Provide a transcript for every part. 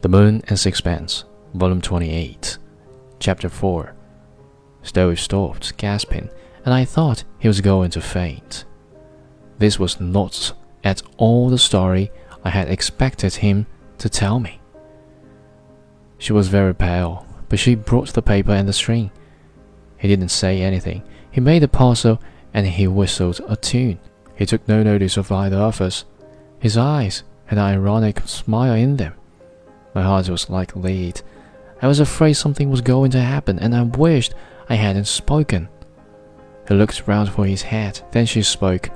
The Moon and Sixpence, Volume 28, Chapter 4. Stroeve stopped, gasping, and I thought he was going to faint. This was not at all the story I had expected him to tell me. She was very pale, but she brought the paper and the string. He didn't say anything. He made the parcel and he whistled a tune. He took no notice of either of us. His eyes had an ironic smile in them. My heart was like lead. I was afraid something was going to happen, and I wished I hadn't spoken. He looked round for his hat. Then she spoke.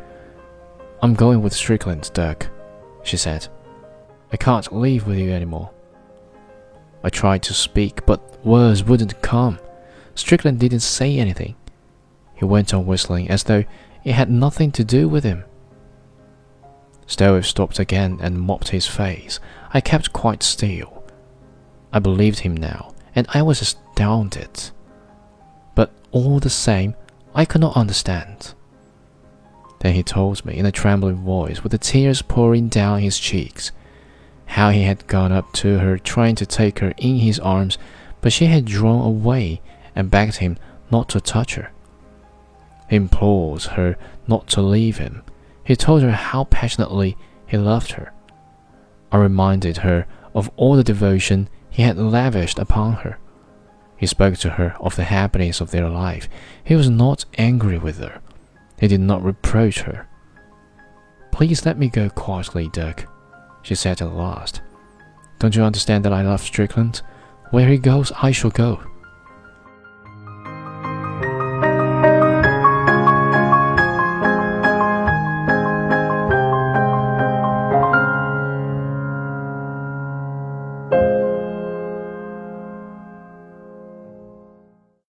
I'm going with Strickland, Dirk, she said. I can't leave with you anymore. I tried to speak, but words wouldn't come. Strickland didn't say anything. He went on whistling as though it had nothing to do with him. Stroeve stopped again and mopped his face. I kept quite still. I believed him now, and I was astounded. But all the same, I could not understand. Then he told me in a trembling voice, with the tears pouring down his cheeks, how he had gone up to her trying to take her in his arms, but she had drawn away and begged him not to touch her. He implored her not to leave him. He told her how passionately he loved her. I reminded her of all the devotion he had lavished upon her. He spoke to her of the happiness of their life. He was not angry with her. He did not reproach her. Please let me go quietly, Dirk, she said at last. Don't you understand that I love Strickland? Where he goes, I shall go.